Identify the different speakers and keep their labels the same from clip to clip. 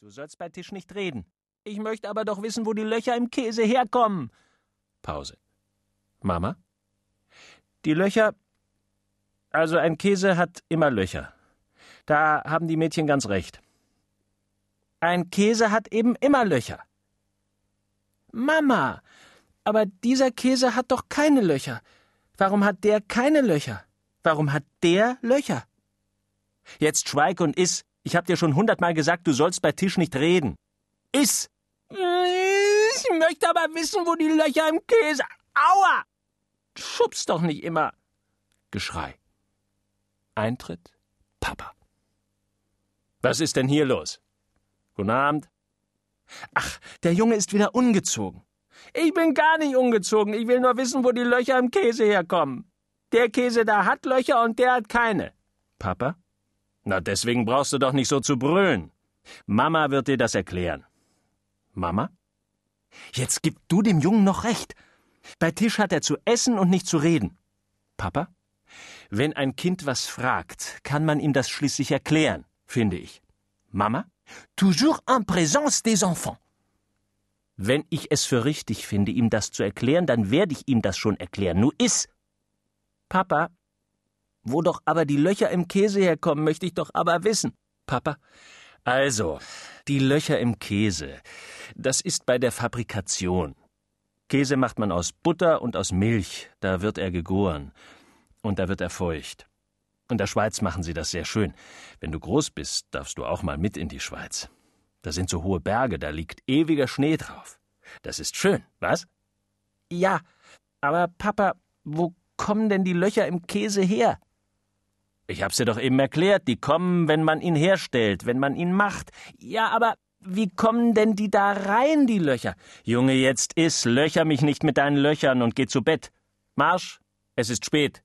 Speaker 1: Du sollst bei Tisch nicht reden. Ich möchte aber doch wissen, wo die Löcher im Käse herkommen. Pause. Mama? Die Löcher. Also ein Käse hat immer Löcher. Da haben die Mädchen ganz recht. Ein Käse hat eben immer Löcher. Mama, aber dieser Käse hat doch keine Löcher. Warum hat der keine Löcher? Warum hat der Löcher? Jetzt schweig und iss. Ich hab dir schon hundertmal gesagt, du sollst bei Tisch nicht reden. Iss! Ich möchte aber wissen, wo die Löcher im Käse. Aua! Schubst doch nicht immer. Geschrei. Eintritt Papa. Was ist denn hier los? Guten Abend. Ach, der Junge ist wieder ungezogen. Ich bin gar nicht ungezogen. Ich will nur wissen, wo die Löcher im Käse herkommen. Der Käse da hat Löcher und der hat keine. Papa? Na, deswegen brauchst du doch nicht so zu brüllen. Mama wird dir das erklären. Mama? Jetzt gib du dem Jungen noch recht. Bei Tisch hat er zu essen und nicht zu reden. Papa? Wenn ein Kind was fragt, kann man ihm das schließlich erklären, finde ich. Mama? Toujours en présence des enfants. Wenn ich es für richtig finde, ihm das zu erklären, dann werde ich ihm das schon erklären. Nu is. Papa, wo doch aber die Löcher im Käse herkommen, möchte ich doch aber wissen. Papa, also, die Löcher im Käse, das ist bei der Fabrikation. Käse macht man aus Butter und aus Milch, da wird er gegoren. Und da wird er feucht. In der Schweiz machen sie das sehr schön. Wenn du groß bist, darfst du auch mal mit in die Schweiz. Da sind so hohe Berge, da liegt ewiger Schnee drauf. Das ist schön, was? Ja, aber Papa, wo kommen denn die Löcher im Käse her? Ich hab's dir doch eben erklärt, die kommen, wenn man ihn herstellt, wenn man ihn macht. Ja, aber wie kommen denn die da rein, die Löcher? Junge, jetzt iss, löcher mich nicht mit deinen Löchern und geh zu Bett. Marsch, es ist spät.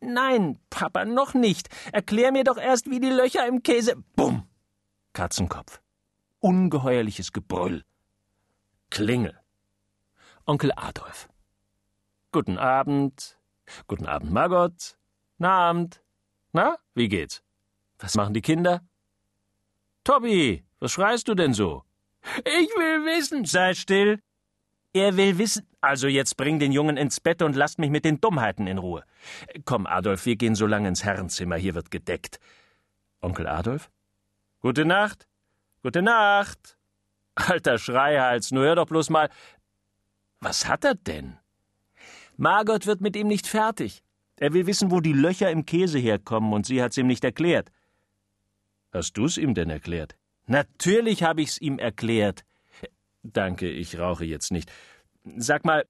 Speaker 1: Nein, Papa, noch nicht. Erklär mir doch erst, wie die Löcher im Käse. Bumm! Katzenkopf. Ungeheuerliches Gebrüll. Klingel. Onkel Adolf. Guten Abend. Guten Abend, Margot. Na Abend. Na, wie geht's? Was machen die Kinder? Tobi, was schreist du denn so? Ich will wissen. Sei still. Er will wissen. Also jetzt bring den Jungen ins Bett und lasst mich mit den Dummheiten in Ruhe. Komm, Adolf, wir gehen so lange ins Herrenzimmer, hier wird gedeckt. Onkel Adolf? Gute Nacht. Gute Nacht. Alter Schreihals, nur hör doch bloß mal. Was hat er denn? Margot wird mit ihm nicht fertig. Er will wissen, wo die Löcher im Käse herkommen, und sie hat's ihm nicht erklärt. Hast du's ihm denn erklärt? Natürlich habe ich's ihm erklärt. Danke, ich rauche jetzt nicht. Sag mal,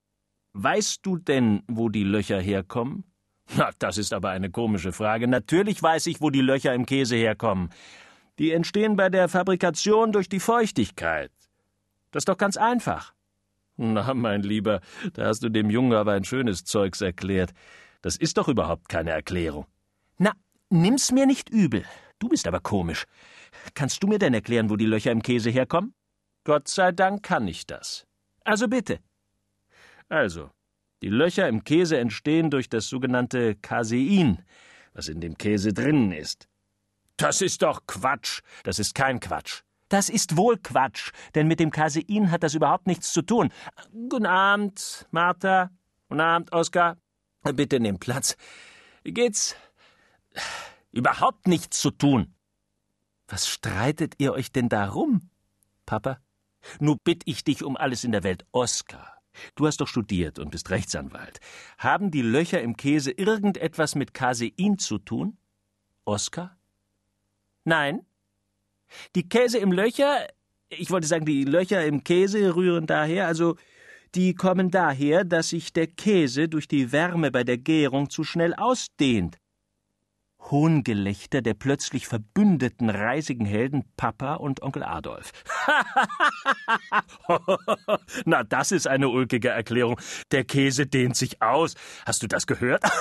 Speaker 1: weißt du denn, wo die Löcher herkommen? Na, das ist aber eine komische Frage. Natürlich weiß ich, wo die Löcher im Käse herkommen. Die entstehen bei der Fabrikation durch die Feuchtigkeit. Das ist doch ganz einfach. Na, mein Lieber, da hast du dem Jungen aber ein schönes Zeugs erklärt. Das ist doch überhaupt keine Erklärung. Na, nimm's mir nicht übel. Du bist aber komisch. Kannst du mir denn erklären, wo die Löcher im Käse herkommen? Gott sei Dank kann ich das. Also bitte. Also, die Löcher im Käse entstehen durch das sogenannte Casein, was in dem Käse drinnen ist. Das ist doch Quatsch. Das ist kein Quatsch. Das ist wohl Quatsch, denn mit dem Casein hat das überhaupt nichts zu tun. Guten Abend, Martha. Guten Abend, Oskar. Bitte nimm Platz. Geht's? Überhaupt nichts zu tun. Was streitet ihr euch denn darum, Papa? Nu bitt ich dich um alles in der Welt, Oskar. Du hast doch studiert und bist Rechtsanwalt. Haben die Löcher im Käse irgendetwas mit Casein zu tun? Oskar? Nein? Die Käse im Löcher, ich wollte sagen, die Löcher im Käse rühren daher, also die kommen daher, dass sich der Käse durch die Wärme bei der Gärung zu schnell ausdehnt. Hohngelächter der plötzlich verbündeten reisigen Helden Papa und Onkel Adolf. Na, das ist eine ulkige Erklärung. Der Käse dehnt sich aus. Hast du das gehört?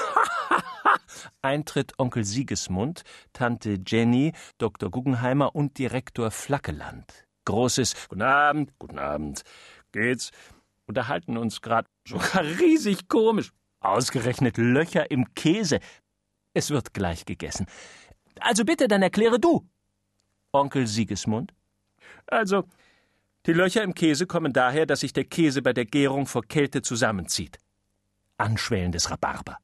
Speaker 1: Eintritt Onkel Siegesmund, Tante Jenny, Dr. Guggenheimer und Direktor Flackeland. Großes Guten Abend, guten Abend. Geht's? Unterhalten uns grad sogar riesig komisch. Ausgerechnet Löcher im Käse. Es wird gleich gegessen. Also bitte, dann erkläre du. Onkel Siegesmund. Also, die Löcher im Käse kommen daher, dass sich der Käse bei der Gärung vor Kälte zusammenzieht. Anschwellendes Rhabarber.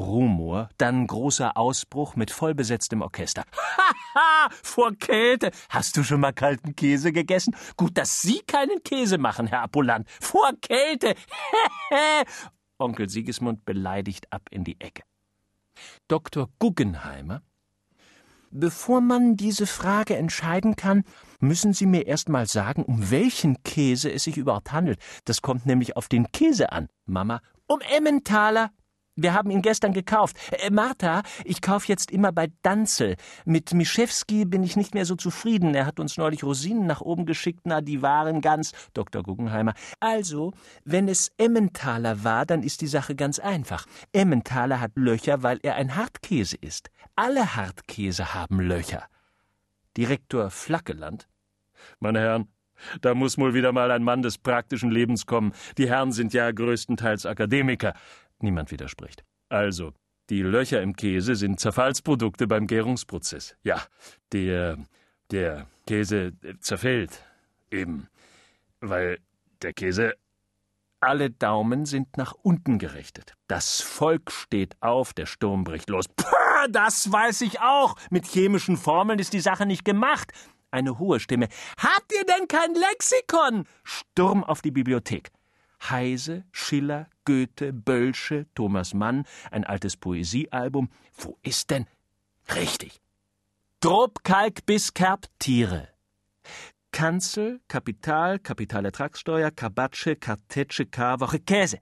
Speaker 1: Rumor, dann großer Ausbruch mit vollbesetztem Orchester. Haha, vor Kälte. Hast du schon mal kalten Käse gegessen? Gut, dass Sie keinen Käse machen, Herr Apollant. Vor Kälte. Onkel Sigismund beleidigt ab in die Ecke. Dr. Guggenheimer Bevor man diese Frage entscheiden kann, müssen Sie mir erst mal sagen, um welchen Käse es sich überhaupt handelt. Das kommt nämlich auf den Käse an. Mama, um Emmentaler. Wir haben ihn gestern gekauft. Äh, Martha, ich kaufe jetzt immer bei Danzel. Mit Mischewski bin ich nicht mehr so zufrieden. Er hat uns neulich Rosinen nach oben geschickt. Na, die waren ganz. Dr. Guggenheimer. Also, wenn es Emmentaler war, dann ist die Sache ganz einfach. Emmentaler hat Löcher, weil er ein Hartkäse ist. Alle Hartkäse haben Löcher. Direktor Flackeland. Meine Herren, da muss wohl wieder mal ein Mann des praktischen Lebens kommen. Die Herren sind ja größtenteils Akademiker. Niemand widerspricht. Also, die Löcher im Käse sind Zerfallsprodukte beim Gärungsprozess. Ja, der, der Käse zerfällt. Eben. Weil der Käse. Alle Daumen sind nach unten gerichtet. Das Volk steht auf, der Sturm bricht los. Puh, das weiß ich auch. Mit chemischen Formeln ist die Sache nicht gemacht. Eine hohe Stimme. Habt ihr denn kein Lexikon? Sturm auf die Bibliothek. Heise, Schiller, Goethe, Bölsche, Thomas Mann, ein altes Poesiealbum. Wo ist denn? Richtig. Drop, Kalk, Biskerb, Tiere. Kanzel, Kapital, Kapitalertragssteuer, Kabatsche, Kartetsche, Karwoche, Käse.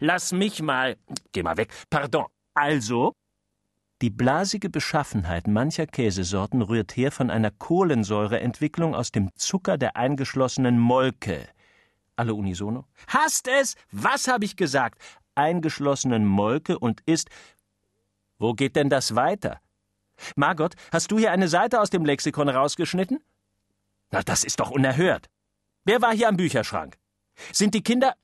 Speaker 1: Lass mich mal. Geh mal weg. Pardon. Also? Die blasige Beschaffenheit mancher Käsesorten rührt her von einer Kohlensäureentwicklung aus dem Zucker der eingeschlossenen Molke, alle unisono. Hast es? Was habe ich gesagt? Eingeschlossenen Molke und ist. Wo geht denn das weiter? Margot, hast du hier eine Seite aus dem Lexikon rausgeschnitten? Na, das ist doch unerhört. Wer war hier am Bücherschrank? Sind die Kinder.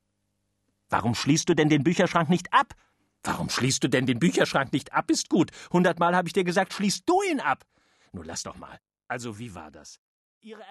Speaker 1: Warum schließt du denn den Bücherschrank nicht ab? Warum schließt du denn den Bücherschrank nicht ab? Ist gut. Hundertmal habe ich dir gesagt, schließt du ihn ab. Nun lass doch mal. Also, wie war das? Ihre